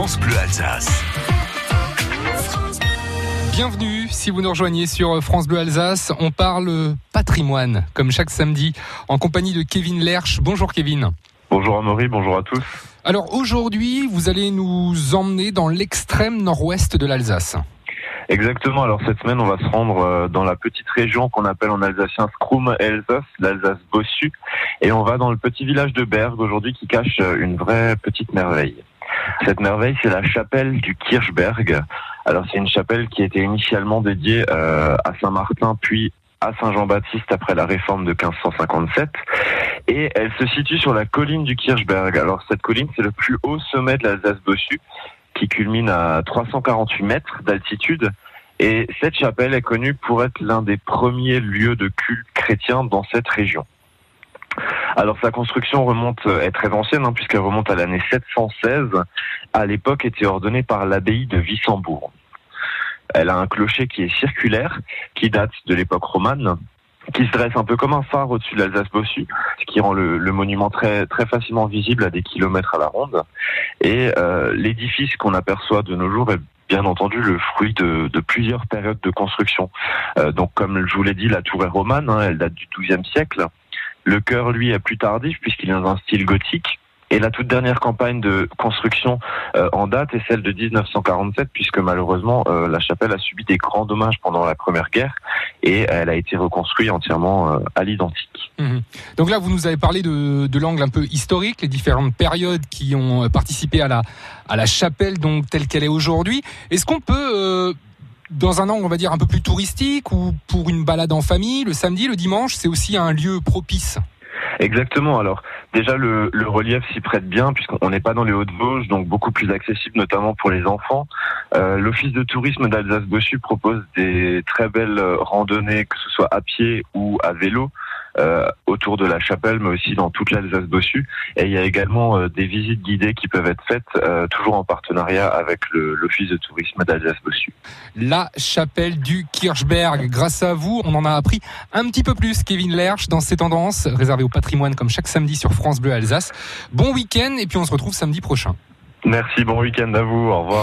France Bleu Alsace. Bienvenue si vous nous rejoignez sur France Bleu Alsace. On parle patrimoine, comme chaque samedi, en compagnie de Kevin Lerche. Bonjour Kevin. Bonjour Amaury, bonjour à tous. Alors aujourd'hui, vous allez nous emmener dans l'extrême nord-ouest de l'Alsace. Exactement. Alors cette semaine, on va se rendre euh, dans la petite région qu'on appelle en alsacien Skrum Elsace, l'Alsace Bossu, et on va dans le petit village de Berg aujourd'hui qui cache euh, une vraie petite merveille. Cette merveille, c'est la chapelle du Kirchberg. Alors c'est une chapelle qui était initialement dédiée euh, à Saint-Martin, puis à Saint-Jean-Baptiste après la réforme de 1557 et elle se situe sur la colline du Kirchberg. Alors cette colline, c'est le plus haut sommet de l'Alsace Bossu qui culmine à 348 mètres d'altitude. Et cette chapelle est connue pour être l'un des premiers lieux de culte chrétien dans cette région. Alors sa construction remonte est très ancienne hein, puisqu'elle remonte à l'année 716. À l'époque, était ordonnée par l'abbaye de Wissembourg. Elle a un clocher qui est circulaire, qui date de l'époque romane, qui se dresse un peu comme un phare au-dessus de l'Alsace-Bossu, ce qui rend le, monument très très facilement visible à des kilomètres à la ronde. Et euh, l'édifice qu'on aperçoit de nos jours est bien entendu le fruit de, plusieurs périodes de construction. Euh, donc comme je vous l'ai dit, la tour est romane, hein, elle date du XIIe siècle. Le chœur, lui, est plus tardif puisqu'il est dans un style gothique. Et la toute dernière campagne de construction euh, en date est celle de 1947, puisque malheureusement euh, la chapelle a subi des grands dommages pendant la Première Guerre et elle a été reconstruite entièrement euh, à l'identique. Mhm. Donc là, vous nous avez parlé de, de l'angle un peu historique, les différentes périodes qui ont participé à la, à la chapelle donc telle qu'elle est aujourd'hui. Est-ce qu'on peut dans un angle, on va dire, un peu plus touristique ou pour une balade en famille, le samedi, le dimanche, c'est aussi un lieu propice Exactement. Alors déjà le, relief s'y prête bien puisqu'on n'est pas dans les Hauts-de-Vosges, donc beaucoup plus accessible notamment pour les enfants. Euh, L'office de tourisme d'Alsace-Bossu propose des très belles randonnées, que ce soit à pied ou à vélo. Euh, autour de la chapelle, mais aussi dans toute l'Alsace Bossu. Et il y a également euh, des visites guidées qui peuvent être faites, euh, toujours en partenariat avec l'Office de tourisme d'Alsace Bossu. La chapelle du Kirchberg. Grâce à vous, on en a appris un petit peu plus, Kevin Lerch, dans ces tendances réservées au patrimoine, comme chaque samedi sur France Bleu Alsace. Bon week-end, et puis on se retrouve samedi prochain. Merci, bon week-end à vous, au revoir.